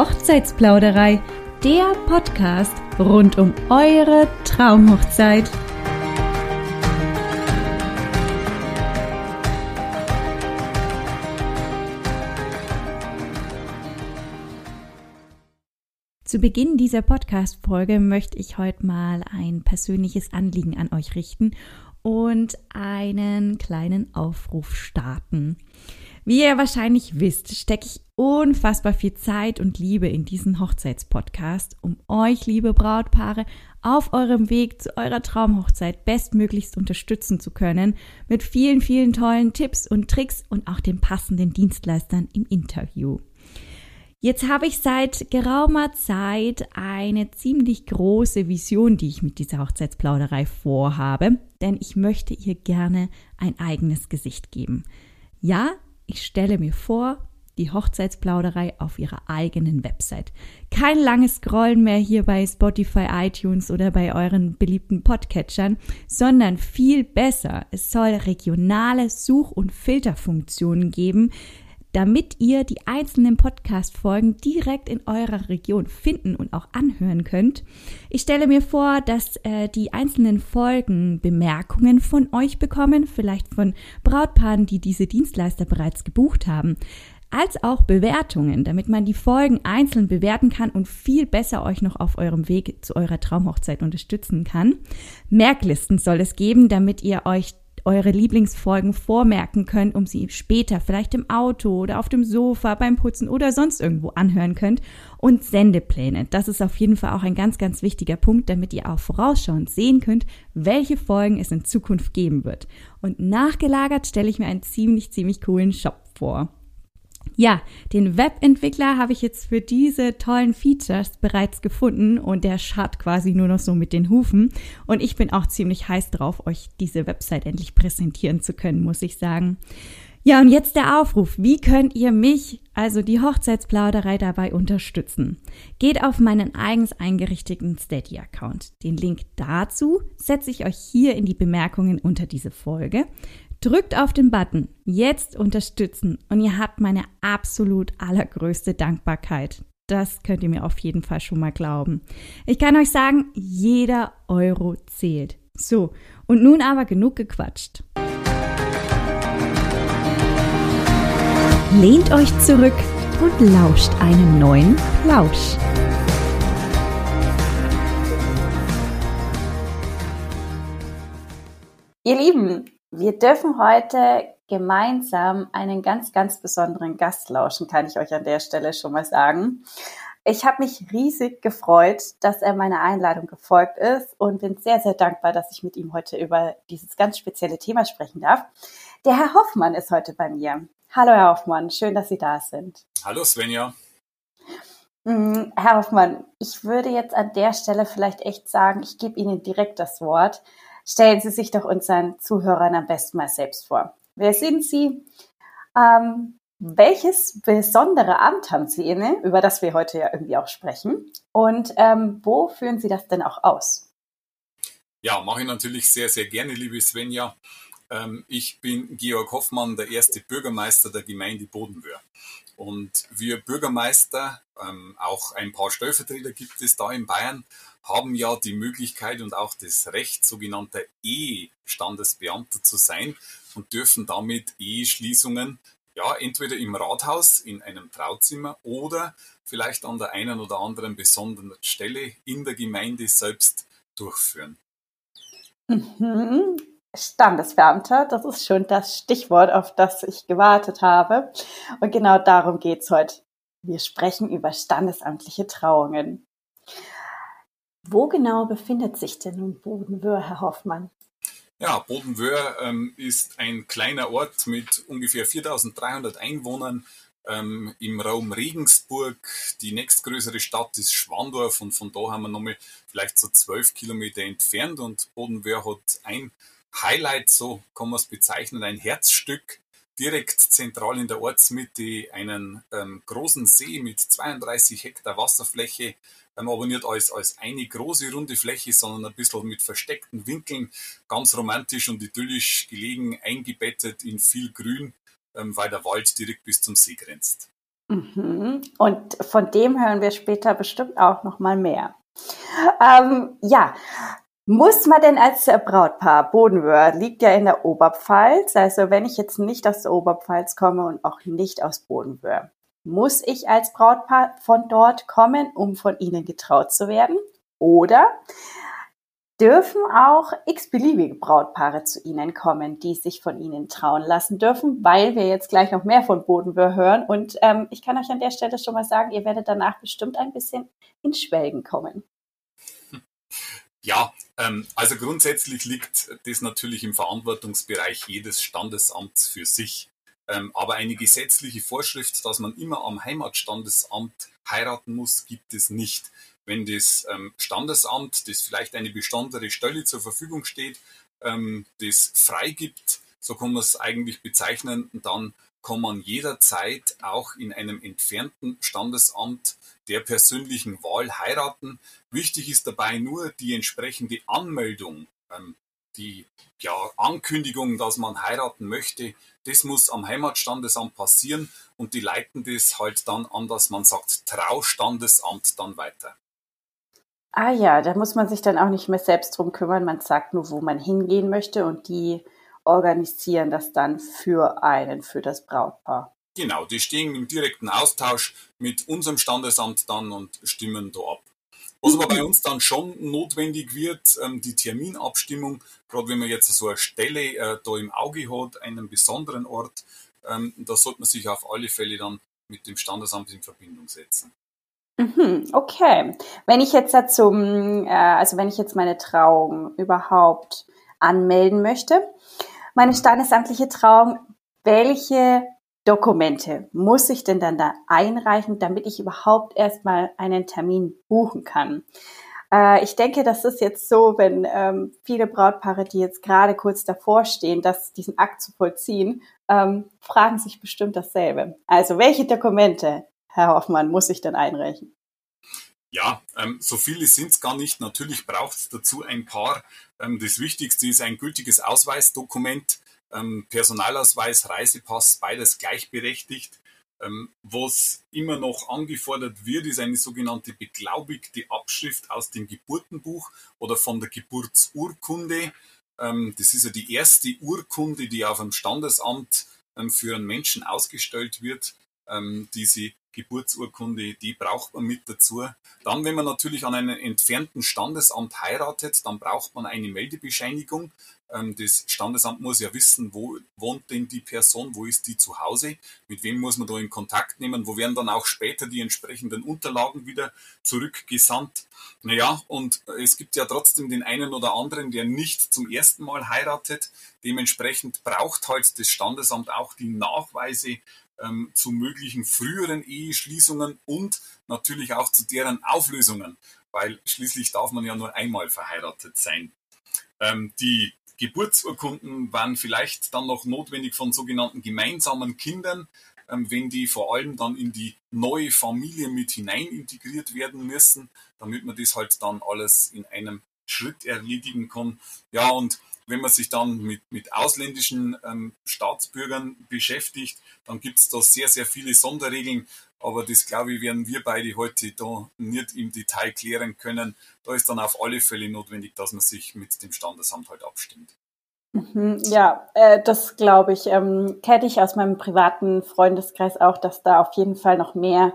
Hochzeitsplauderei, der Podcast rund um eure Traumhochzeit. Zu Beginn dieser Podcast-Folge möchte ich heute mal ein persönliches Anliegen an euch richten und einen kleinen Aufruf starten. Wie ihr wahrscheinlich wisst, stecke ich unfassbar viel Zeit und Liebe in diesen Hochzeitspodcast, um euch, liebe Brautpaare, auf eurem Weg zu eurer Traumhochzeit bestmöglichst unterstützen zu können, mit vielen, vielen tollen Tipps und Tricks und auch den passenden Dienstleistern im Interview. Jetzt habe ich seit geraumer Zeit eine ziemlich große Vision, die ich mit dieser Hochzeitsplauderei vorhabe, denn ich möchte ihr gerne ein eigenes Gesicht geben. Ja, ich stelle mir vor, die Hochzeitsplauderei auf ihrer eigenen Website. Kein langes Scrollen mehr hier bei Spotify, iTunes oder bei euren beliebten Podcatchern, sondern viel besser. Es soll regionale Such- und Filterfunktionen geben, damit ihr die einzelnen Podcast-Folgen direkt in eurer Region finden und auch anhören könnt. Ich stelle mir vor, dass äh, die einzelnen Folgen Bemerkungen von euch bekommen, vielleicht von Brautpaaren, die diese Dienstleister bereits gebucht haben als auch Bewertungen, damit man die Folgen einzeln bewerten kann und viel besser euch noch auf eurem Weg zu eurer Traumhochzeit unterstützen kann. Merklisten soll es geben, damit ihr euch eure Lieblingsfolgen vormerken könnt, um sie später vielleicht im Auto oder auf dem Sofa, beim Putzen oder sonst irgendwo anhören könnt. Und Sendepläne. Das ist auf jeden Fall auch ein ganz, ganz wichtiger Punkt, damit ihr auch vorausschauend sehen könnt, welche Folgen es in Zukunft geben wird. Und nachgelagert stelle ich mir einen ziemlich, ziemlich coolen Shop vor. Ja, den Webentwickler habe ich jetzt für diese tollen Features bereits gefunden und der scharrt quasi nur noch so mit den Hufen. Und ich bin auch ziemlich heiß drauf, euch diese Website endlich präsentieren zu können, muss ich sagen. Ja, und jetzt der Aufruf. Wie könnt ihr mich, also die Hochzeitsplauderei, dabei unterstützen? Geht auf meinen eigens eingerichteten Steady-Account. Den Link dazu setze ich euch hier in die Bemerkungen unter diese Folge. Drückt auf den Button Jetzt unterstützen und ihr habt meine absolut allergrößte Dankbarkeit. Das könnt ihr mir auf jeden Fall schon mal glauben. Ich kann euch sagen, jeder Euro zählt. So, und nun aber genug gequatscht. Lehnt euch zurück und lauscht einen neuen Plausch. Ihr Lieben, wir dürfen heute gemeinsam einen ganz, ganz besonderen Gast lauschen, kann ich euch an der Stelle schon mal sagen. Ich habe mich riesig gefreut, dass er meiner Einladung gefolgt ist und bin sehr, sehr dankbar, dass ich mit ihm heute über dieses ganz spezielle Thema sprechen darf. Der Herr Hoffmann ist heute bei mir. Hallo, Herr Hoffmann, schön, dass Sie da sind. Hallo, Svenja. Mm, Herr Hoffmann, ich würde jetzt an der Stelle vielleicht echt sagen, ich gebe Ihnen direkt das Wort. Stellen Sie sich doch unseren Zuhörern am besten mal selbst vor. Wer sind Sie? Ähm, welches besondere Amt haben Sie inne, über das wir heute ja irgendwie auch sprechen? Und ähm, wo führen Sie das denn auch aus? Ja, mache ich natürlich sehr, sehr gerne, liebe Svenja. Ähm, ich bin Georg Hoffmann, der erste Bürgermeister der Gemeinde Bodenwöhr. Und wir Bürgermeister, ähm, auch ein paar Stellvertreter gibt es da in Bayern, haben ja die Möglichkeit und auch das Recht, sogenannter E-Standesbeamter zu sein und dürfen damit Eheschließungen ja entweder im Rathaus in einem Trauzimmer oder vielleicht an der einen oder anderen besonderen Stelle in der Gemeinde selbst durchführen. Mhm. Standesbeamter, das ist schon das Stichwort, auf das ich gewartet habe. Und genau darum geht's heute. Wir sprechen über standesamtliche Trauungen. Wo genau befindet sich denn nun Bodenwöhr, Herr Hoffmann? Ja, Bodenwöhr ähm, ist ein kleiner Ort mit ungefähr 4300 Einwohnern ähm, im Raum Regensburg. Die nächstgrößere Stadt ist Schwandorf und von da haben wir nochmal vielleicht so zwölf Kilometer entfernt und Bodenwöhr hat ein Highlight, so kann man es bezeichnen, ein Herzstück direkt zentral in der Ortsmitte einen ähm, großen See mit 32 Hektar Wasserfläche, nicht als, als eine große runde Fläche, sondern ein bisschen mit versteckten Winkeln, ganz romantisch und idyllisch gelegen, eingebettet in viel Grün, ähm, weil der Wald direkt bis zum See grenzt. Mhm. Und von dem hören wir später bestimmt auch noch mal mehr. Ähm, ja, muss man denn als Brautpaar, Bodenwöhr liegt ja in der Oberpfalz, also wenn ich jetzt nicht aus der Oberpfalz komme und auch nicht aus Bodenwöhr, muss ich als Brautpaar von dort kommen, um von ihnen getraut zu werden? Oder dürfen auch x-beliebige Brautpaare zu Ihnen kommen, die sich von Ihnen trauen lassen dürfen, weil wir jetzt gleich noch mehr von Bodenwöhr hören. Und ähm, ich kann euch an der Stelle schon mal sagen, ihr werdet danach bestimmt ein bisschen in Schwelgen kommen. Ja, ähm, also grundsätzlich liegt das natürlich im Verantwortungsbereich jedes Standesamts für sich. Ähm, aber eine gesetzliche Vorschrift, dass man immer am Heimatstandesamt heiraten muss, gibt es nicht wenn das ähm, Standesamt, das vielleicht eine besondere Stelle zur Verfügung steht, ähm, das freigibt, so kann man es eigentlich bezeichnen, dann kann man jederzeit auch in einem entfernten Standesamt der persönlichen Wahl heiraten. Wichtig ist dabei nur die entsprechende Anmeldung, ähm, die ja, Ankündigung, dass man heiraten möchte, das muss am Heimatstandesamt passieren und die leiten das halt dann an, dass man sagt Traustandesamt dann weiter. Ah ja, da muss man sich dann auch nicht mehr selbst drum kümmern. Man sagt nur, wo man hingehen möchte und die organisieren das dann für einen, für das Brautpaar. Genau, die stehen im direkten Austausch mit unserem Standesamt dann und stimmen da ab. Was aber bei uns dann schon notwendig wird, ähm, die Terminabstimmung, gerade wenn man jetzt so eine Stelle äh, da im Auge hat, einen besonderen Ort, ähm, da sollte man sich auf alle Fälle dann mit dem Standesamt in Verbindung setzen. Mhm, okay. Wenn ich jetzt zum, äh, also wenn ich jetzt meine Trauung überhaupt anmelden möchte, meine standesamtliche Trauung, welche Dokumente muss ich denn dann da einreichen, damit ich überhaupt erstmal einen Termin buchen kann? Äh, ich denke, das ist jetzt so, wenn ähm, viele Brautpaare, die jetzt gerade kurz davor stehen, das, diesen Akt zu vollziehen, ähm, fragen sich bestimmt dasselbe. Also welche Dokumente Herr Hoffmann, muss ich denn einreichen? Ja, ähm, so viele sind es gar nicht. Natürlich braucht es dazu ein paar. Ähm, das Wichtigste ist ein gültiges Ausweisdokument, ähm, Personalausweis, Reisepass, beides gleichberechtigt. Ähm, was immer noch angefordert wird, ist eine sogenannte beglaubigte Abschrift aus dem Geburtenbuch oder von der Geburtsurkunde. Ähm, das ist ja die erste Urkunde, die auf dem Standesamt ähm, für einen Menschen ausgestellt wird. Diese Geburtsurkunde, die braucht man mit dazu. Dann, wenn man natürlich an einem entfernten Standesamt heiratet, dann braucht man eine Meldebescheinigung. Ähm, das Standesamt muss ja wissen, wo wohnt denn die Person, wo ist die zu Hause, mit wem muss man da in Kontakt nehmen, wo werden dann auch später die entsprechenden Unterlagen wieder zurückgesandt. Naja, und es gibt ja trotzdem den einen oder anderen, der nicht zum ersten Mal heiratet. Dementsprechend braucht halt das Standesamt auch die Nachweise ähm, zu möglichen früheren Eheschließungen und natürlich auch zu deren Auflösungen, weil schließlich darf man ja nur einmal verheiratet sein. Ähm, die Geburtsurkunden waren vielleicht dann noch notwendig von sogenannten gemeinsamen Kindern, ähm, wenn die vor allem dann in die neue Familie mit hinein integriert werden müssen, damit man das halt dann alles in einem Schritt erledigen kann. Ja, und wenn man sich dann mit, mit ausländischen ähm, Staatsbürgern beschäftigt, dann gibt es da sehr, sehr viele Sonderregeln. Aber das, glaube ich, werden wir beide heute da nicht im Detail klären können. Da ist dann auf alle Fälle notwendig, dass man sich mit dem Standesamt halt abstimmt. Mhm, ja, äh, das glaube ich. Ähm, kenne ich aus meinem privaten Freundeskreis auch, dass da auf jeden Fall noch mehr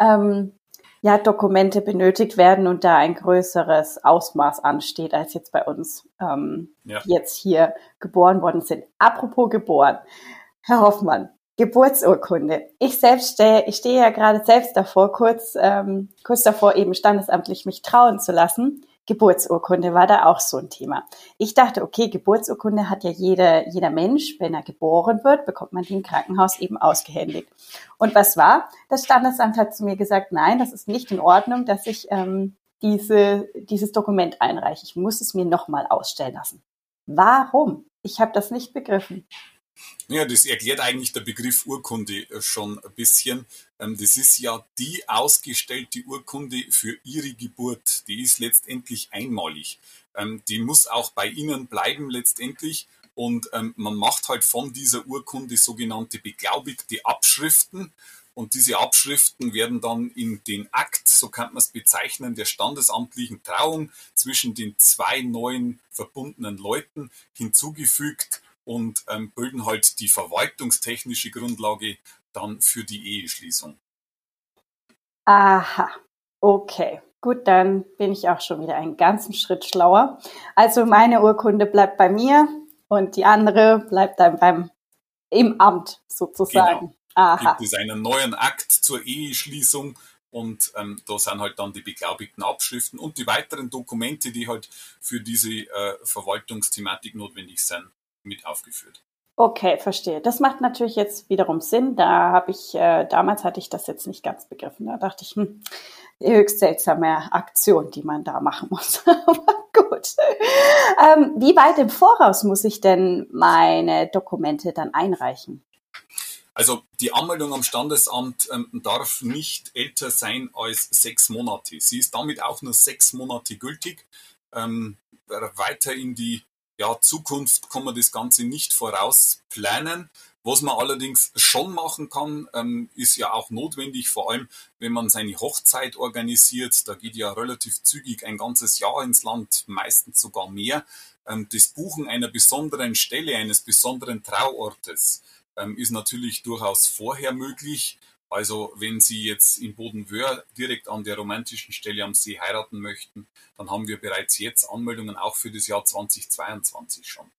ähm, ja, Dokumente benötigt werden und da ein größeres Ausmaß ansteht, als jetzt bei uns, ähm, ja. die jetzt hier geboren worden sind. Apropos geboren, Herr Hoffmann, Geburtsurkunde. Ich selbst stehe, ich stehe ja gerade selbst davor, kurz, ähm, kurz davor eben standesamtlich mich trauen zu lassen. Geburtsurkunde war da auch so ein Thema. Ich dachte, okay, Geburtsurkunde hat ja jeder, jeder Mensch, wenn er geboren wird, bekommt man die im Krankenhaus eben ausgehändigt. Und was war? Das Standesamt hat zu mir gesagt, nein, das ist nicht in Ordnung, dass ich ähm, diese, dieses Dokument einreiche. Ich muss es mir nochmal ausstellen lassen. Warum? Ich habe das nicht begriffen. Ja, das erklärt eigentlich der Begriff Urkunde äh, schon ein bisschen. Ähm, das ist ja die ausgestellte Urkunde für Ihre Geburt. Die ist letztendlich einmalig. Ähm, die muss auch bei Ihnen bleiben letztendlich. Und ähm, man macht halt von dieser Urkunde sogenannte beglaubigte Abschriften. Und diese Abschriften werden dann in den Akt, so kann man es bezeichnen, der standesamtlichen Trauung zwischen den zwei neuen verbundenen Leuten hinzugefügt und ähm, bilden halt die verwaltungstechnische Grundlage dann für die Eheschließung. Aha, okay. Gut, dann bin ich auch schon wieder einen ganzen Schritt schlauer. Also meine Urkunde bleibt bei mir und die andere bleibt dann beim im Amt sozusagen. Genau. Aha. Gibt es einen neuen Akt zur Eheschließung und ähm, da sind halt dann die beglaubigten Abschriften und die weiteren Dokumente, die halt für diese äh, Verwaltungsthematik notwendig sind, mit aufgeführt. Okay, verstehe. Das macht natürlich jetzt wiederum Sinn. Da habe ich, äh, damals hatte ich das jetzt nicht ganz begriffen. Da dachte ich, hm, höchst seltsame Aktion, die man da machen muss. Aber gut. Ähm, wie weit im Voraus muss ich denn meine Dokumente dann einreichen? Also die Anmeldung am Standesamt ähm, darf nicht älter sein als sechs Monate. Sie ist damit auch nur sechs Monate gültig. Ähm, weiter in die ja, Zukunft kann man das Ganze nicht vorausplanen. Was man allerdings schon machen kann, ähm, ist ja auch notwendig, vor allem wenn man seine Hochzeit organisiert. Da geht ja relativ zügig ein ganzes Jahr ins Land, meistens sogar mehr. Ähm, das Buchen einer besonderen Stelle, eines besonderen Trauortes ähm, ist natürlich durchaus vorher möglich. Also wenn Sie jetzt in Bodenwöhr direkt an der romantischen Stelle am See heiraten möchten, dann haben wir bereits jetzt Anmeldungen auch für das Jahr 2022 schon.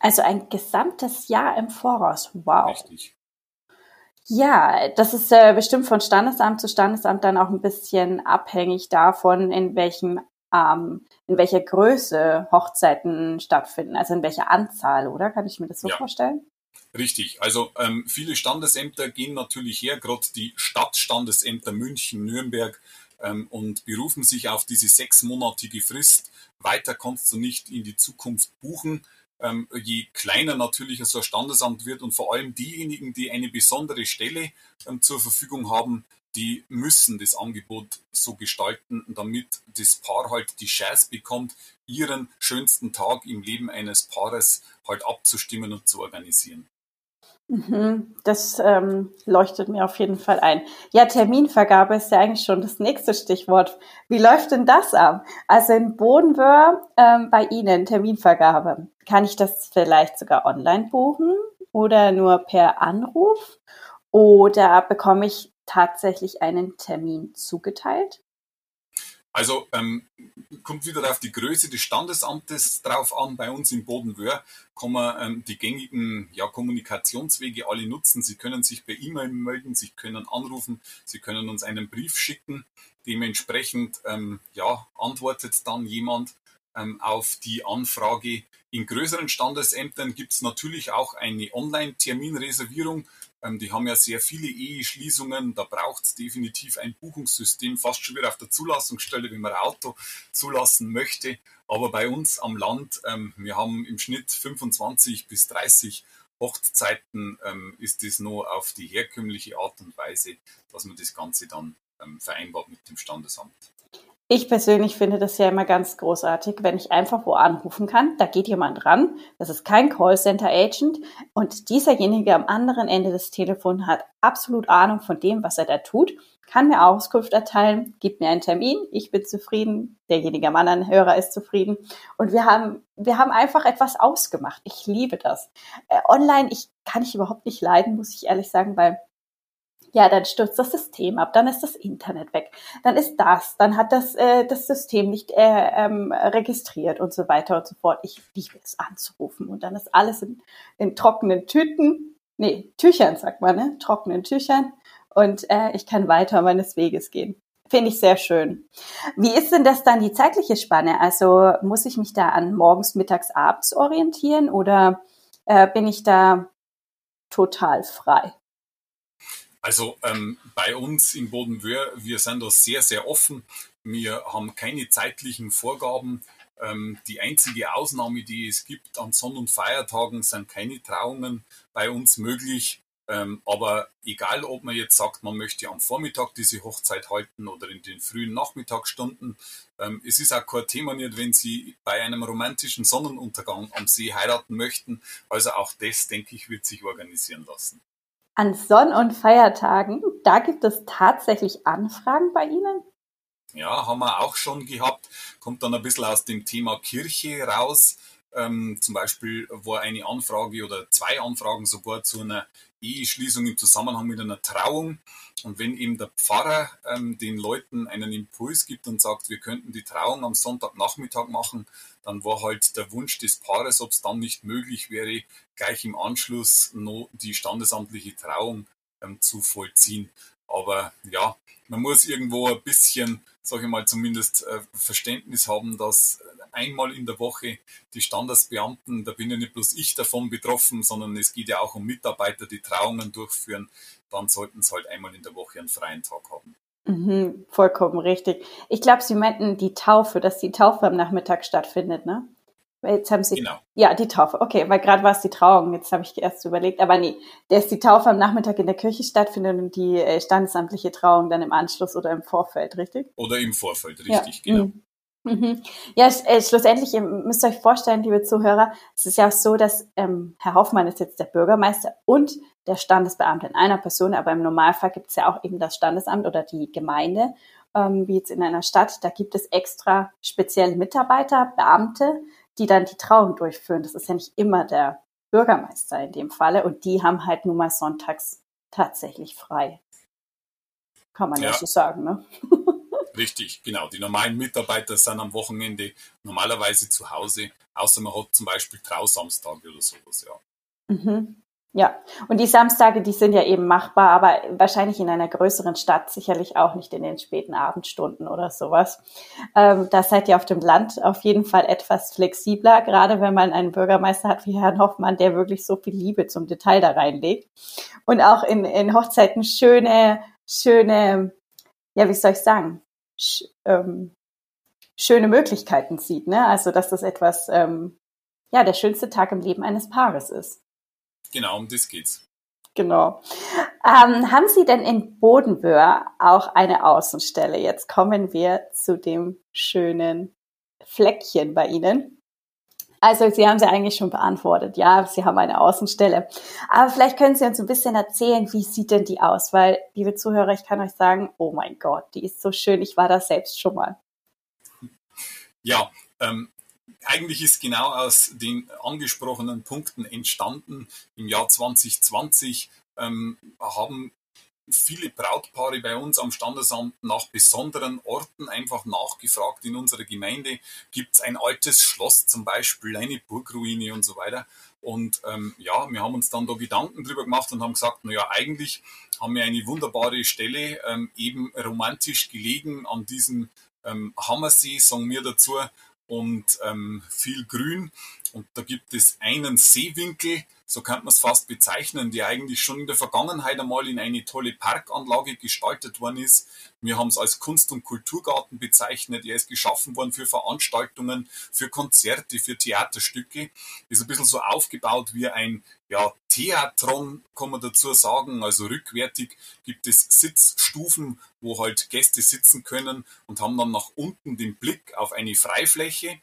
Also ein gesamtes Jahr im Voraus. Wow. Richtig. Ja, das ist äh, bestimmt von Standesamt zu Standesamt dann auch ein bisschen abhängig davon, in welchem ähm, in welcher Größe Hochzeiten stattfinden, also in welcher Anzahl, oder? Kann ich mir das so ja. vorstellen? Richtig, also ähm, viele Standesämter gehen natürlich her, gerade die Stadtstandesämter München, Nürnberg ähm, und berufen sich auf diese sechsmonatige Frist. Weiter kannst du nicht in die Zukunft buchen. Ähm, je kleiner natürlich so ein Standesamt wird und vor allem diejenigen, die eine besondere Stelle ähm, zur Verfügung haben, die müssen das Angebot so gestalten, damit das Paar halt die Chance bekommt, ihren schönsten Tag im Leben eines Paares halt abzustimmen und zu organisieren. Mhm, das ähm, leuchtet mir auf jeden Fall ein. Ja, Terminvergabe ist ja eigentlich schon das nächste Stichwort. Wie läuft denn das ab? Also in Bodenwör ähm, bei Ihnen Terminvergabe. Kann ich das vielleicht sogar online buchen oder nur per Anruf? Oder bekomme ich tatsächlich einen Termin zugeteilt? Also ähm, kommt wieder auf die Größe des Standesamtes drauf an. Bei uns in Bodenwöhr kann man ähm, die gängigen ja, Kommunikationswege alle nutzen. Sie können sich per E-Mail melden, Sie können anrufen, Sie können uns einen Brief schicken. Dementsprechend ähm, ja, antwortet dann jemand ähm, auf die Anfrage. In größeren Standesämtern gibt es natürlich auch eine Online-Terminreservierung. Ähm, die haben ja sehr viele Eheschließungen. Da braucht es definitiv ein Buchungssystem, fast schon wieder auf der Zulassungsstelle, wenn man ein Auto zulassen möchte. Aber bei uns am Land, ähm, wir haben im Schnitt 25 bis 30 Hochzeiten, ähm, ist das nur auf die herkömmliche Art und Weise, dass man das Ganze dann vereinbart mit dem Standesamt. Ich persönlich finde das ja immer ganz großartig, wenn ich einfach wo anrufen kann. Da geht jemand ran. Das ist kein Callcenter-Agent. Und dieserjenige am anderen Ende des Telefons hat absolut Ahnung von dem, was er da tut, kann mir Auskunft erteilen, gibt mir einen Termin. Ich bin zufrieden. Derjenige am anderen Hörer ist zufrieden. Und wir haben, wir haben einfach etwas ausgemacht. Ich liebe das. Äh, online, ich kann ich überhaupt nicht leiden, muss ich ehrlich sagen, weil ja, dann stürzt das System ab, dann ist das Internet weg, dann ist das, dann hat das, äh, das System nicht äh, ähm, registriert und so weiter und so fort. Ich liebe es anzurufen und dann ist alles in, in trockenen Tüten, nee, Tüchern sagt man, ne? trockenen Tüchern und äh, ich kann weiter meines Weges gehen. Finde ich sehr schön. Wie ist denn das dann die zeitliche Spanne? Also muss ich mich da an morgens, mittags, abends orientieren oder äh, bin ich da total frei? Also ähm, bei uns in Bodenwöhr, wir sind da sehr, sehr offen. Wir haben keine zeitlichen Vorgaben. Ähm, die einzige Ausnahme, die es gibt an Sonn- und Feiertagen, sind keine Trauungen bei uns möglich. Ähm, aber egal, ob man jetzt sagt, man möchte am Vormittag diese Hochzeit halten oder in den frühen Nachmittagsstunden, ähm, es ist auch kein Thema nicht, wenn Sie bei einem romantischen Sonnenuntergang am See heiraten möchten. Also auch das, denke ich, wird sich organisieren lassen. An Sonn- und Feiertagen, da gibt es tatsächlich Anfragen bei Ihnen? Ja, haben wir auch schon gehabt. Kommt dann ein bisschen aus dem Thema Kirche raus. Ähm, zum Beispiel war eine Anfrage oder zwei Anfragen sogar zu einer Eheschließung im Zusammenhang mit einer Trauung. Und wenn eben der Pfarrer ähm, den Leuten einen Impuls gibt und sagt, wir könnten die Trauung am Sonntagnachmittag machen, dann war halt der Wunsch des Paares, ob es dann nicht möglich wäre, gleich im Anschluss noch die standesamtliche Trauung ähm, zu vollziehen. Aber ja, man muss irgendwo ein bisschen, sage ich mal, zumindest äh, Verständnis haben, dass einmal in der Woche die Standesbeamten, da bin ja nicht bloß ich davon betroffen, sondern es geht ja auch um Mitarbeiter, die Trauungen durchführen, dann sollten sie halt einmal in der Woche einen freien Tag haben. Mhm, vollkommen richtig. Ich glaube, Sie meinten die Taufe, dass die Taufe am Nachmittag stattfindet, ne? Jetzt haben Sie. Genau. Ja, die Taufe. Okay, weil gerade war es die Trauung. Jetzt habe ich erst überlegt. Aber nee, dass die Taufe am Nachmittag in der Kirche stattfindet und die äh, standesamtliche Trauung dann im Anschluss oder im Vorfeld, richtig? Oder im Vorfeld, richtig, ja. genau. Mhm. Mhm. Ja, äh, schlussendlich, ihr müsst euch vorstellen, liebe Zuhörer, es ist ja so, dass ähm, Herr Hoffmann ist jetzt der Bürgermeister und der Standesbeamte in einer Person, aber im Normalfall gibt es ja auch eben das Standesamt oder die Gemeinde, ähm, wie jetzt in einer Stadt. Da gibt es extra spezielle Mitarbeiter, Beamte, die dann die Trauung durchführen. Das ist ja nicht immer der Bürgermeister in dem Falle und die haben halt nun mal sonntags tatsächlich frei. Kann man ja, ja so sagen, ne? Richtig, genau. Die normalen Mitarbeiter sind am Wochenende normalerweise zu Hause, außer man hat zum Beispiel Trausamstage oder sowas, ja. Mhm. Ja, und die Samstage, die sind ja eben machbar, aber wahrscheinlich in einer größeren Stadt sicherlich auch nicht in den späten Abendstunden oder sowas. Ähm, da seid ihr auf dem Land auf jeden Fall etwas flexibler, gerade wenn man einen Bürgermeister hat wie Herrn Hoffmann, der wirklich so viel Liebe zum Detail da reinlegt. Und auch in, in Hochzeiten schöne, schöne, ja, wie soll ich sagen, sch, ähm, schöne Möglichkeiten sieht. Ne? Also, dass das etwas, ähm, ja, der schönste Tag im Leben eines Paares ist. Genau, um das geht's. Genau. Ähm, haben Sie denn in Bodenböhr auch eine Außenstelle? Jetzt kommen wir zu dem schönen Fleckchen bei Ihnen. Also Sie haben sie eigentlich schon beantwortet. Ja, Sie haben eine Außenstelle. Aber vielleicht können Sie uns ein bisschen erzählen, wie sieht denn die aus? Weil, liebe Zuhörer, ich kann euch sagen, oh mein Gott, die ist so schön. Ich war da selbst schon mal. Ja, ähm, eigentlich ist genau aus den angesprochenen Punkten entstanden. Im Jahr 2020 ähm, haben viele Brautpaare bei uns am Standesamt nach besonderen Orten einfach nachgefragt in unserer Gemeinde. Gibt es ein altes Schloss zum Beispiel, eine Burgruine und so weiter. Und ähm, ja, wir haben uns dann da Gedanken drüber gemacht und haben gesagt, naja, eigentlich haben wir eine wunderbare Stelle, ähm, eben romantisch gelegen an diesem ähm, Hammersee, sagen wir dazu, und ähm, viel Grün. Und da gibt es einen Seewinkel, so könnte man es fast bezeichnen, die eigentlich schon in der Vergangenheit einmal in eine tolle Parkanlage gestaltet worden ist. Wir haben es als Kunst- und Kulturgarten bezeichnet. Er ist geschaffen worden für Veranstaltungen, für Konzerte, für Theaterstücke. Ist ein bisschen so aufgebaut wie ein ja, Theatron, kann man dazu sagen. Also rückwärtig gibt es Sitzstufen, wo halt Gäste sitzen können und haben dann nach unten den Blick auf eine Freifläche.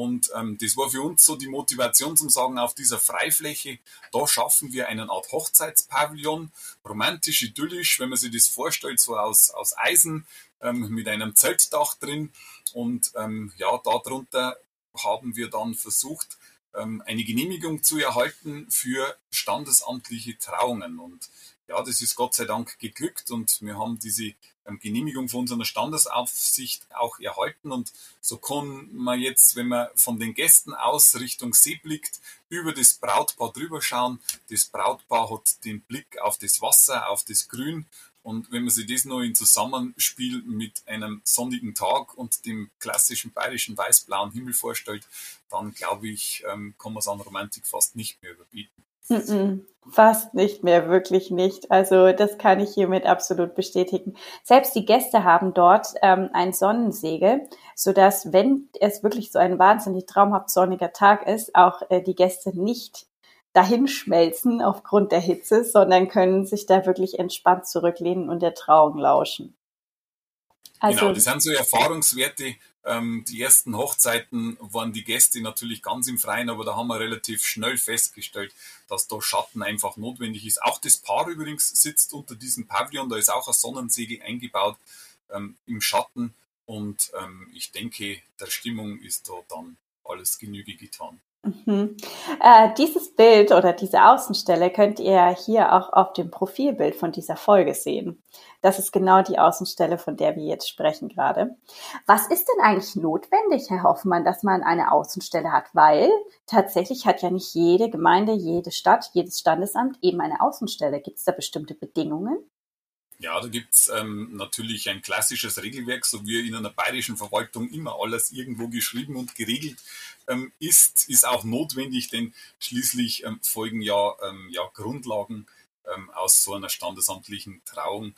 Und ähm, das war für uns so die Motivation zum Sagen, auf dieser Freifläche, da schaffen wir eine Art Hochzeitspavillon, romantisch, idyllisch, wenn man sich das vorstellt, so aus, aus Eisen ähm, mit einem Zeltdach drin. Und ähm, ja, darunter haben wir dann versucht, ähm, eine Genehmigung zu erhalten für standesamtliche Trauungen. Und ja, das ist Gott sei Dank geglückt und wir haben diese ähm, Genehmigung von unserer Standesaufsicht auch erhalten und so kann man jetzt, wenn man von den Gästen aus Richtung See blickt, über das Brautpaar drüber schauen. Das Brautpaar hat den Blick auf das Wasser, auf das Grün und wenn man sich das noch in Zusammenspiel mit einem sonnigen Tag und dem klassischen bayerischen weiß-blauen Himmel vorstellt, dann glaube ich, ähm, kann man es an Romantik fast nicht mehr überbieten. Mm fast nicht mehr, wirklich nicht. Also das kann ich hiermit absolut bestätigen. Selbst die Gäste haben dort ähm, ein Sonnensegel, sodass, wenn es wirklich so ein wahnsinnig traumhaft sonniger Tag ist, auch äh, die Gäste nicht dahinschmelzen aufgrund der Hitze, sondern können sich da wirklich entspannt zurücklehnen und der Trauung lauschen. Also, genau, das sind so Erfahrungswerte. Ähm, die ersten Hochzeiten waren die Gäste natürlich ganz im Freien, aber da haben wir relativ schnell festgestellt, dass da Schatten einfach notwendig ist. Auch das Paar übrigens sitzt unter diesem Pavillon, da ist auch ein Sonnensegel eingebaut ähm, im Schatten und ähm, ich denke, der Stimmung ist da dann alles Genüge getan. Mhm. Äh, dieses Bild oder diese Außenstelle könnt ihr hier auch auf dem Profilbild von dieser Folge sehen. Das ist genau die Außenstelle, von der wir jetzt sprechen gerade. Was ist denn eigentlich notwendig, Herr Hoffmann, dass man eine Außenstelle hat? Weil tatsächlich hat ja nicht jede Gemeinde, jede Stadt, jedes Standesamt eben eine Außenstelle. Gibt es da bestimmte Bedingungen? Ja, da gibt's ähm, natürlich ein klassisches Regelwerk, so wie in einer bayerischen Verwaltung immer alles irgendwo geschrieben und geregelt ähm, ist, ist auch notwendig, denn schließlich ähm, folgen ja, ähm, ja Grundlagen ähm, aus so einer standesamtlichen Trauung,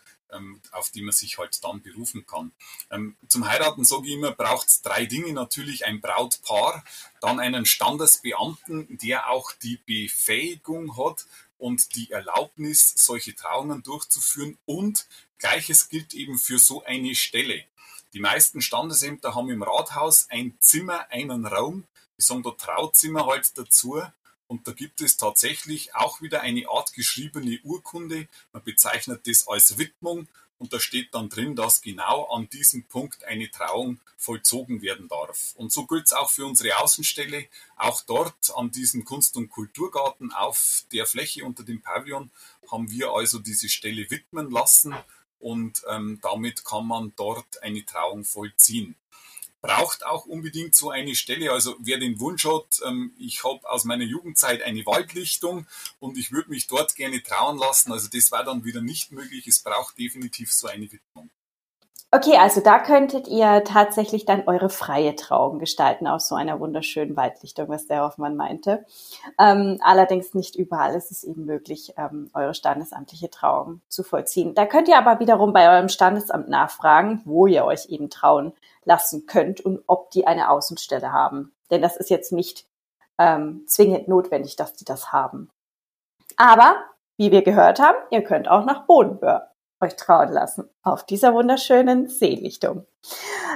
auf die man sich halt dann berufen kann. Ähm, zum Heiraten sage ich immer, braucht es drei Dinge. Natürlich ein Brautpaar, dann einen Standesbeamten, der auch die Befähigung hat, und die Erlaubnis, solche Trauungen durchzuführen. Und gleiches gilt eben für so eine Stelle. Die meisten Standesämter haben im Rathaus ein Zimmer, einen Raum. Die sagen da Trauzimmer halt dazu. Und da gibt es tatsächlich auch wieder eine Art geschriebene Urkunde. Man bezeichnet das als Widmung und da steht dann drin, dass genau an diesem Punkt eine Trauung vollzogen werden darf. Und so gilt es auch für unsere Außenstelle. Auch dort an diesem Kunst- und Kulturgarten auf der Fläche unter dem Pavillon haben wir also diese Stelle widmen lassen und ähm, damit kann man dort eine Trauung vollziehen braucht auch unbedingt so eine Stelle. Also wer den Wunsch hat, ähm, ich habe aus meiner Jugendzeit eine Waldlichtung und ich würde mich dort gerne trauen lassen. Also das war dann wieder nicht möglich. Es braucht definitiv so eine Widmung. Okay, also da könntet ihr tatsächlich dann eure freie Trauung gestalten aus so einer wunderschönen Waldlichtung, was der Hoffmann meinte. Ähm, allerdings nicht überall ist es eben möglich, ähm, eure standesamtliche Trauung zu vollziehen. Da könnt ihr aber wiederum bei eurem Standesamt nachfragen, wo ihr euch eben trauen lassen könnt und ob die eine Außenstelle haben. Denn das ist jetzt nicht ähm, zwingend notwendig, dass die das haben. Aber, wie wir gehört haben, ihr könnt auch nach Bodenböhr euch trauen lassen auf dieser wunderschönen Seelichtung.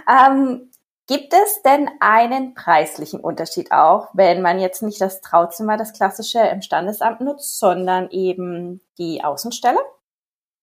Ähm, gibt es denn einen preislichen Unterschied auch, wenn man jetzt nicht das Trauzimmer, das klassische im Standesamt nutzt, sondern eben die Außenstelle?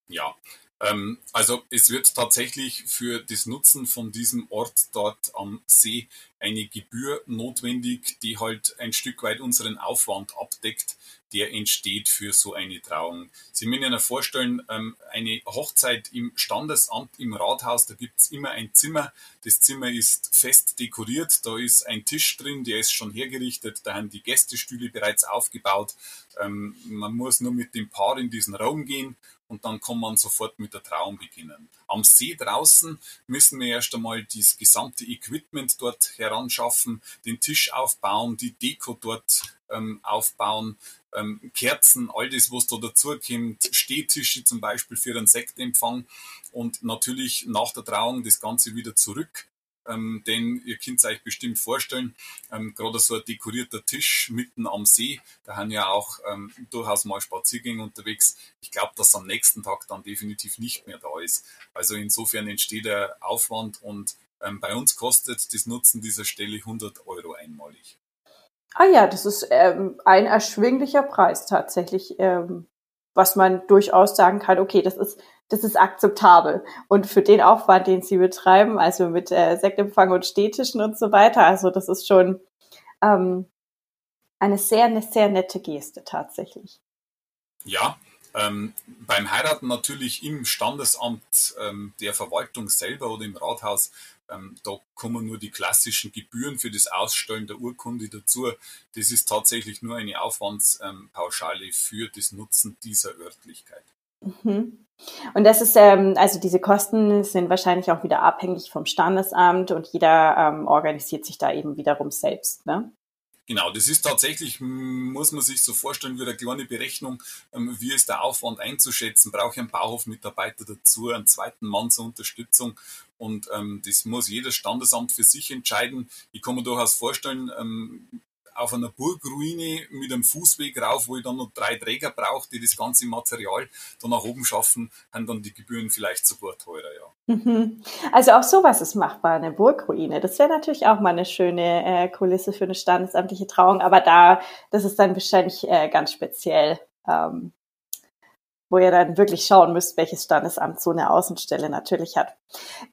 Ja, ähm, also es wird tatsächlich für das Nutzen von diesem Ort dort am See eine Gebühr notwendig, die halt ein Stück weit unseren Aufwand abdeckt, der entsteht für so eine Trauung. Sie müssen sich vorstellen, ähm, eine Hochzeit im Standesamt, im Rathaus, da gibt's immer ein Zimmer. Das Zimmer ist fest dekoriert, da ist ein Tisch drin, der ist schon hergerichtet, da haben die Gästestühle bereits aufgebaut. Ähm, man muss nur mit dem Paar in diesen Raum gehen und dann kann man sofort mit der Trauung beginnen. Am See draußen müssen wir erst einmal das gesamte Equipment dort heranschaffen, den Tisch aufbauen, die Deko dort ähm, aufbauen, ähm, Kerzen, all das, was da dazukommt, Stehtische zum Beispiel für einen Sektempfang und natürlich nach der Trauung das Ganze wieder zurück. Ähm, denn ihr könnt euch bestimmt vorstellen, ähm, gerade so ein dekorierter Tisch mitten am See, da haben ja auch ähm, durchaus mal Spaziergänge unterwegs. Ich glaube, dass am nächsten Tag dann definitiv nicht mehr da ist. Also insofern entsteht der Aufwand und ähm, bei uns kostet das Nutzen dieser Stelle 100 Euro einmalig. Ah ja, das ist ähm, ein erschwinglicher Preis tatsächlich, ähm, was man durchaus sagen kann, okay, das ist, das ist akzeptabel. Und für den Aufwand, den sie betreiben, also mit äh, Sektempfang und Städtischen und so weiter, also das ist schon ähm, eine sehr, eine sehr nette Geste tatsächlich. Ja, ähm, beim Heiraten natürlich im Standesamt ähm, der Verwaltung selber oder im Rathaus da kommen nur die klassischen Gebühren für das Ausstellen der Urkunde dazu. Das ist tatsächlich nur eine Aufwandspauschale für das Nutzen dieser Örtlichkeit. Mhm. Und das ist, ähm, also diese Kosten sind wahrscheinlich auch wieder abhängig vom Standesamt und jeder ähm, organisiert sich da eben wiederum selbst, ne? Genau, das ist tatsächlich, muss man sich so vorstellen, wie eine kleine Berechnung, ähm, wie ist der Aufwand einzuschätzen. Brauche ich einen Bauhofmitarbeiter dazu, einen zweiten Mann zur Unterstützung und ähm, das muss jedes Standesamt für sich entscheiden. Ich kann mir durchaus vorstellen, ähm, auf einer Burgruine mit einem Fußweg rauf, wo ich dann noch drei Träger brauche, die das ganze Material dann nach oben schaffen, haben dann die Gebühren vielleicht sogar teurer, ja. Mhm. Also auch sowas ist machbar, eine Burgruine. Das wäre natürlich auch mal eine schöne äh, Kulisse für eine standesamtliche Trauung, aber da, das ist dann wahrscheinlich äh, ganz speziell. Ähm, wo ihr dann wirklich schauen müsst, welches Standesamt so eine Außenstelle natürlich hat.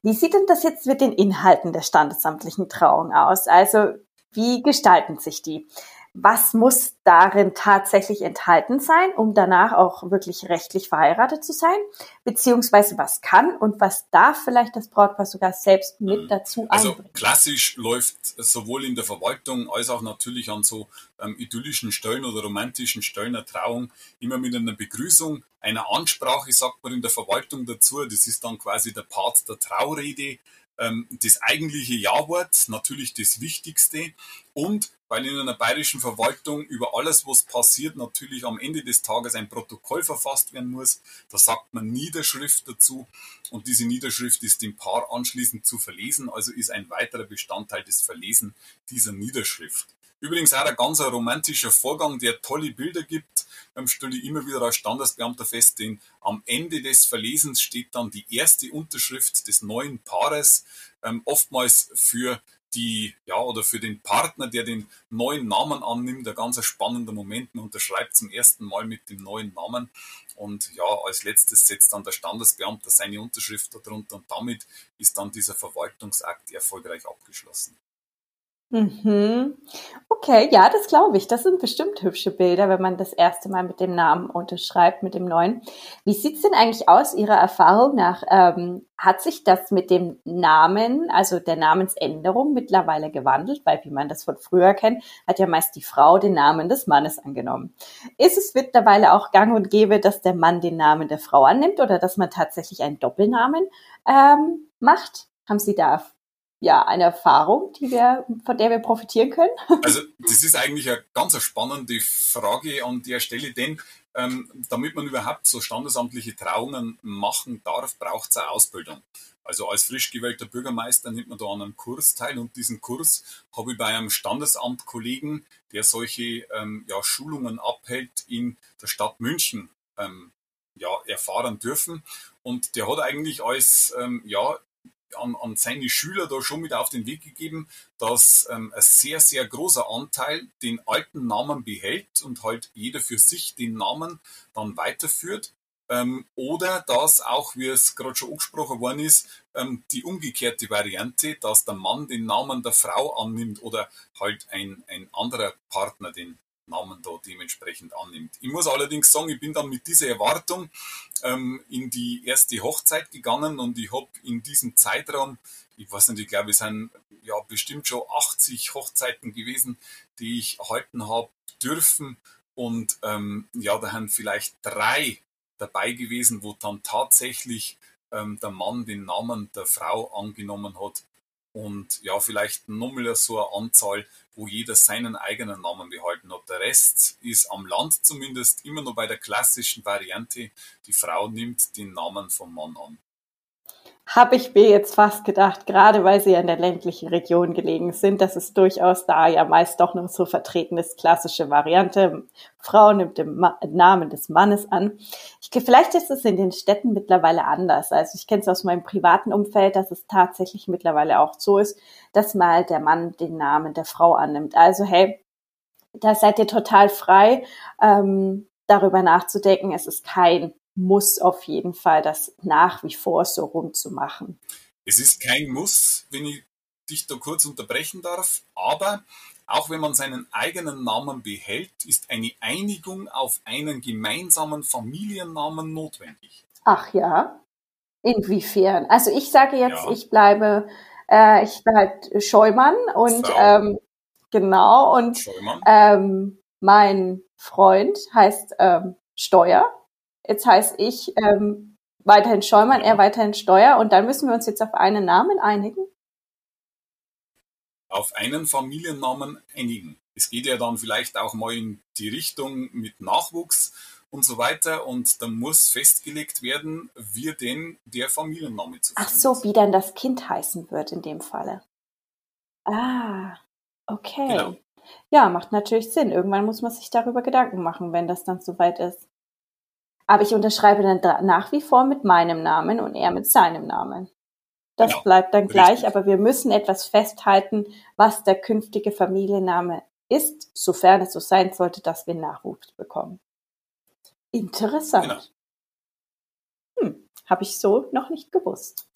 Wie sieht denn das jetzt mit den Inhalten der standesamtlichen Trauung aus? Also wie gestalten sich die? Was muss darin tatsächlich enthalten sein, um danach auch wirklich rechtlich verheiratet zu sein, beziehungsweise was kann und was darf vielleicht das Brautpaar sogar selbst mit mhm. dazu also einbringen. Also klassisch läuft sowohl in der Verwaltung als auch natürlich an so ähm, idyllischen Stellen oder romantischen Stellen der Trauung immer mit einer Begrüßung, einer Ansprache, sagt man in der Verwaltung dazu, das ist dann quasi der Part der Traurede, ähm, das eigentliche Ja-Wort, natürlich das Wichtigste und weil in einer bayerischen Verwaltung über alles, was passiert, natürlich am Ende des Tages ein Protokoll verfasst werden muss. Da sagt man Niederschrift dazu und diese Niederschrift ist dem Paar anschließend zu verlesen, also ist ein weiterer Bestandteil des Verlesen dieser Niederschrift. Übrigens auch ein ganz romantischer Vorgang, der tolle Bilder gibt, ähm, stelle ich immer wieder als Standesbeamter fest, denn am Ende des Verlesens steht dann die erste Unterschrift des neuen Paares, ähm, oftmals für die, ja, oder für den Partner, der den neuen Namen annimmt, ein ganz spannender Moment. Man unterschreibt zum ersten Mal mit dem neuen Namen. Und ja, als letztes setzt dann der Standesbeamte seine Unterschrift darunter und damit ist dann dieser Verwaltungsakt erfolgreich abgeschlossen. Mhm. Okay, ja, das glaube ich. Das sind bestimmt hübsche Bilder, wenn man das erste Mal mit dem Namen unterschreibt, mit dem neuen. Wie sieht's denn eigentlich aus, Ihrer Erfahrung nach? Ähm, hat sich das mit dem Namen, also der Namensänderung mittlerweile gewandelt? Weil, wie man das von früher kennt, hat ja meist die Frau den Namen des Mannes angenommen. Ist es mittlerweile auch gang und gäbe, dass der Mann den Namen der Frau annimmt oder dass man tatsächlich einen Doppelnamen ähm, macht? Haben Sie da ja, eine Erfahrung, die wir, von der wir profitieren können? Also das ist eigentlich eine ganz spannende Frage an der Stelle, denn ähm, damit man überhaupt so standesamtliche Trauungen machen darf, braucht es eine Ausbildung. Also als frisch gewählter Bürgermeister nimmt man da an einem Kurs teil und diesen Kurs habe ich bei einem Standesamtkollegen, der solche ähm, ja, Schulungen abhält, in der Stadt München ähm, ja, erfahren dürfen. Und der hat eigentlich als ähm, ja, an, an seine Schüler da schon mit auf den Weg gegeben, dass ähm, ein sehr, sehr großer Anteil den alten Namen behält und halt jeder für sich den Namen dann weiterführt. Ähm, oder dass auch, wie es gerade schon angesprochen worden ist, ähm, die umgekehrte Variante, dass der Mann den Namen der Frau annimmt oder halt ein, ein anderer Partner den Namen da dementsprechend annimmt. Ich muss allerdings sagen, ich bin dann mit dieser Erwartung ähm, in die erste Hochzeit gegangen und ich habe in diesem Zeitraum, ich weiß nicht, ich glaube, es sind ja bestimmt schon 80 Hochzeiten gewesen, die ich halten habe dürfen und ähm, ja, da haben vielleicht drei dabei gewesen, wo dann tatsächlich ähm, der Mann den Namen der Frau angenommen hat und ja, vielleicht nochmal so eine Anzahl, wo jeder seinen eigenen Namen behalten hat. Der Rest ist am Land zumindest immer noch bei der klassischen Variante. Die Frau nimmt den Namen vom Mann an. Habe ich mir jetzt fast gedacht, gerade weil sie ja in der ländlichen Region gelegen sind, dass es durchaus da ja meist doch noch so vertreten ist, klassische Variante. Frau nimmt den Ma Namen des Mannes an. Ich, vielleicht ist es in den Städten mittlerweile anders. Also ich kenne es aus meinem privaten Umfeld, dass es tatsächlich mittlerweile auch so ist, dass mal der Mann den Namen der Frau annimmt. Also hey, da seid ihr total frei, ähm, darüber nachzudenken. Es ist kein muss auf jeden Fall das nach wie vor so rumzumachen. Es ist kein Muss, wenn ich dich da kurz unterbrechen darf, aber auch wenn man seinen eigenen Namen behält, ist eine Einigung auf einen gemeinsamen Familiennamen notwendig. Ach ja, inwiefern? Also ich sage jetzt, ja. ich bleibe, äh, ich bleibe Scheumann und ähm, genau und ähm, mein Freund heißt ähm, Steuer Jetzt heiße ich ähm, weiterhin Scheumann, er weiterhin Steuer und dann müssen wir uns jetzt auf einen Namen einigen? Auf einen Familiennamen einigen. Es geht ja dann vielleicht auch mal in die Richtung mit Nachwuchs und so weiter und dann muss festgelegt werden, wie denn der Familienname zu Ach so, wie dann das Kind heißen wird in dem Falle. Ah, okay. Genau. Ja, macht natürlich Sinn. Irgendwann muss man sich darüber Gedanken machen, wenn das dann soweit ist. Aber ich unterschreibe dann nach wie vor mit meinem Namen und er mit seinem Namen. Das genau. bleibt dann gleich, Richtig. aber wir müssen etwas festhalten, was der künftige Familienname ist, sofern es so sein sollte, dass wir Nachwuchs bekommen. Interessant. Genau. Habe ich so noch nicht gewusst.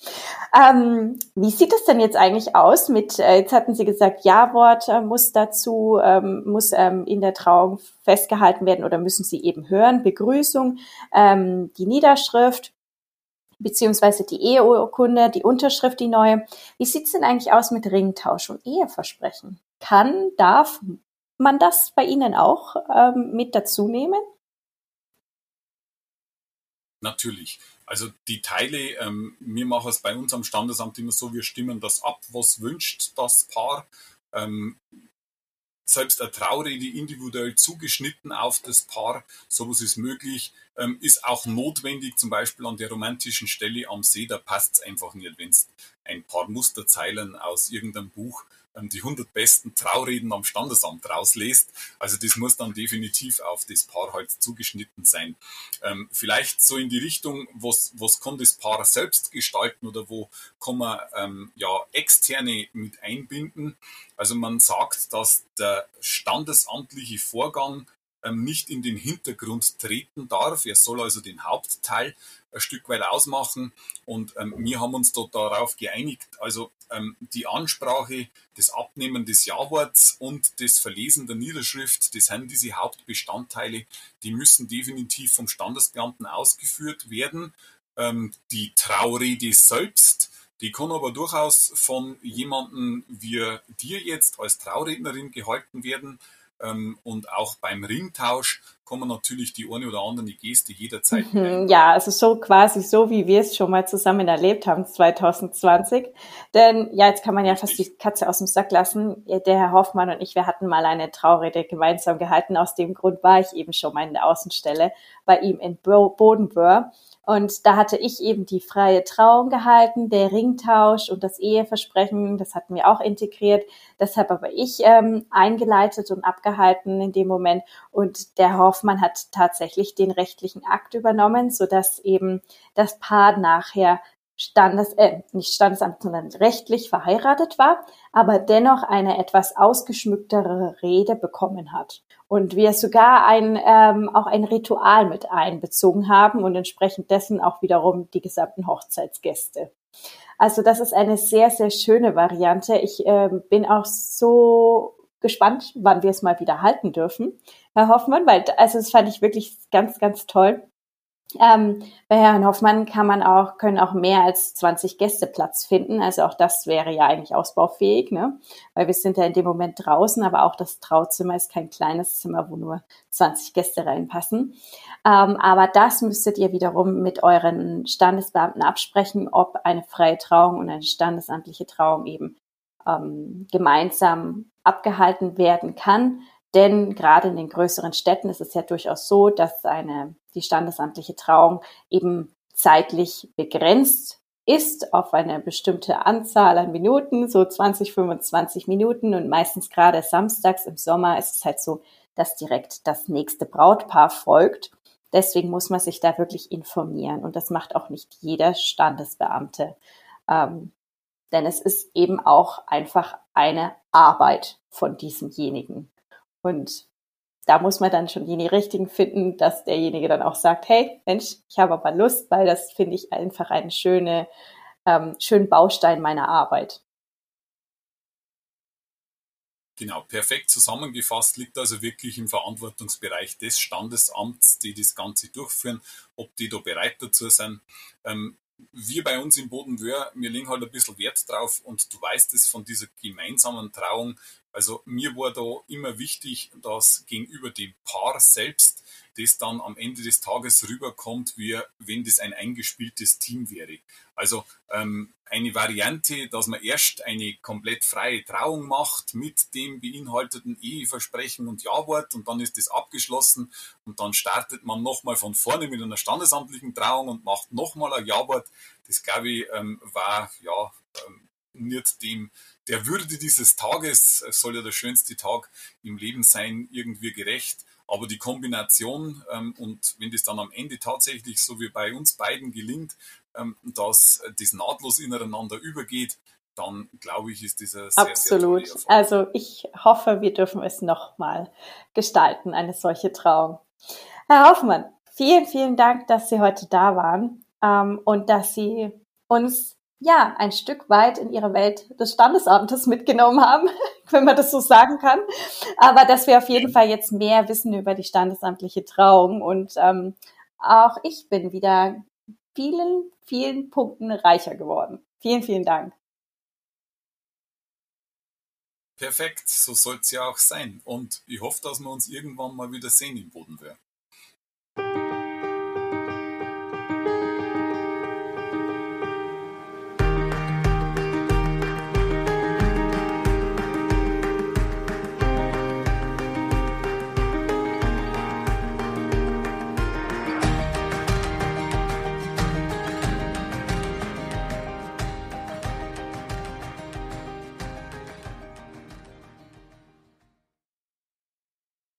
Ähm, wie sieht es denn jetzt eigentlich aus mit, äh, jetzt hatten Sie gesagt, Ja-Wort äh, muss dazu, ähm, muss ähm, in der Trauung festgehalten werden oder müssen Sie eben hören, Begrüßung, ähm, die Niederschrift, beziehungsweise die Eheurkunde, die Unterschrift, die neue. Wie sieht's denn eigentlich aus mit Ringtausch und Eheversprechen? Kann, darf man das bei Ihnen auch ähm, mit dazu nehmen? Natürlich. Also die Teile, ähm, wir machen es bei uns am Standesamt immer so, wir stimmen das ab, was wünscht das Paar. Ähm, selbst eine Traurede individuell zugeschnitten auf das Paar, sowas ist möglich, ähm, ist auch notwendig, zum Beispiel an der romantischen Stelle am See, da passt es einfach nicht, wenn es ein paar Musterzeilen aus irgendeinem Buch die 100 besten Traureden am Standesamt rauslässt. Also das muss dann definitiv auf das Paar halt zugeschnitten sein. Ähm, vielleicht so in die Richtung, was, was kann das Paar selbst gestalten oder wo kann man ähm, ja externe mit einbinden. Also man sagt, dass der standesamtliche Vorgang ähm, nicht in den Hintergrund treten darf. Er soll also den Hauptteil ein Stück weit ausmachen. Und ähm, wir haben uns dort darauf geeinigt, also ähm, die Ansprache, das Abnehmen des Ja-Worts und das Verlesen der Niederschrift, das sind diese Hauptbestandteile, die müssen definitiv vom Standesbeamten ausgeführt werden. Ähm, die Traurede selbst, die kann aber durchaus von jemandem wie dir jetzt als Traurednerin gehalten werden. Ähm, und auch beim Ringtausch kann man natürlich die eine oder andere Geste jederzeit. Mhm, ja, also so quasi so, wie wir es schon mal zusammen erlebt haben 2020. Denn ja, jetzt kann man ja fast die Katze aus dem Sack lassen. Der Herr Hoffmann und ich, wir hatten mal eine Traurede gemeinsam gehalten. Aus dem Grund war ich eben schon mal in der Außenstelle bei ihm in Bodenböhr. Und da hatte ich eben die freie Trauung gehalten, der Ringtausch und das Eheversprechen, das hatten wir auch integriert. Deshalb aber ich ähm, eingeleitet und abgehalten in dem Moment. Und der Hoffmann hat tatsächlich den rechtlichen Akt übernommen, sodass eben das Paar nachher Standes, äh, nicht Standesamt, sondern rechtlich verheiratet war, aber dennoch eine etwas ausgeschmücktere Rede bekommen hat. Und wir sogar ein, ähm, auch ein Ritual mit einbezogen haben und entsprechend dessen auch wiederum die gesamten Hochzeitsgäste. Also das ist eine sehr, sehr schöne Variante. Ich äh, bin auch so gespannt, wann wir es mal wieder halten dürfen, Herr Hoffmann, weil also das fand ich wirklich ganz, ganz toll. Ähm, bei Herrn Hoffmann kann man auch, können auch mehr als 20 Gäste Platz finden. Also auch das wäre ja eigentlich ausbaufähig, ne? Weil wir sind ja in dem Moment draußen, aber auch das Trauzimmer ist kein kleines Zimmer, wo nur 20 Gäste reinpassen. Ähm, aber das müsstet ihr wiederum mit euren Standesbeamten absprechen, ob eine freie Trauung und eine standesamtliche Trauung eben ähm, gemeinsam abgehalten werden kann. Denn gerade in den größeren Städten ist es ja durchaus so, dass eine, die standesamtliche Trauung eben zeitlich begrenzt ist auf eine bestimmte Anzahl an Minuten, so 20, 25 Minuten und meistens gerade samstags im Sommer ist es halt so, dass direkt das nächste Brautpaar folgt. Deswegen muss man sich da wirklich informieren und das macht auch nicht jeder Standesbeamte. Ähm, denn es ist eben auch einfach eine Arbeit von diesemjenigen. Und da muss man dann schon die richtigen finden, dass derjenige dann auch sagt, hey, Mensch, ich habe aber Lust, weil das finde ich einfach einen schöne, ähm, schönen Baustein meiner Arbeit. Genau, perfekt zusammengefasst liegt also wirklich im Verantwortungsbereich des Standesamts, die das Ganze durchführen, ob die da bereit dazu sind. Ähm, wir bei uns im Bodenwöhr, wir legen halt ein bisschen Wert drauf und du weißt es von dieser gemeinsamen Trauung, also mir war da immer wichtig, dass gegenüber dem Paar selbst das dann am Ende des Tages rüberkommt, wie wenn das ein eingespieltes Team wäre. Also ähm, eine Variante, dass man erst eine komplett freie Trauung macht mit dem beinhalteten Eheversprechen und Jawort und dann ist das abgeschlossen und dann startet man nochmal von vorne mit einer standesamtlichen Trauung und macht nochmal ein Jawort. Das glaube ich ähm, war ja ähm, nicht dem der Würde dieses Tages, es soll ja der schönste Tag im Leben sein, irgendwie gerecht. Aber die Kombination ähm, und wenn das dann am Ende tatsächlich so wie bei uns beiden gelingt, ähm, dass das nahtlos ineinander übergeht, dann glaube ich, ist dieser sehr, Absolut. Sehr also ich hoffe, wir dürfen es nochmal gestalten, eine solche Trauung. Herr Hoffmann, vielen, vielen Dank, dass Sie heute da waren ähm, und dass Sie uns ja ein Stück weit in Ihre Welt des Standesamtes mitgenommen haben, wenn man das so sagen kann. Aber dass wir auf jeden Fall jetzt mehr wissen über die standesamtliche Trauung und ähm, auch ich bin wieder vielen, vielen Punkten reicher geworden. Vielen, vielen Dank. Perfekt, so soll es ja auch sein. Und ich hoffe, dass wir uns irgendwann mal wieder sehen im Bodenwehr.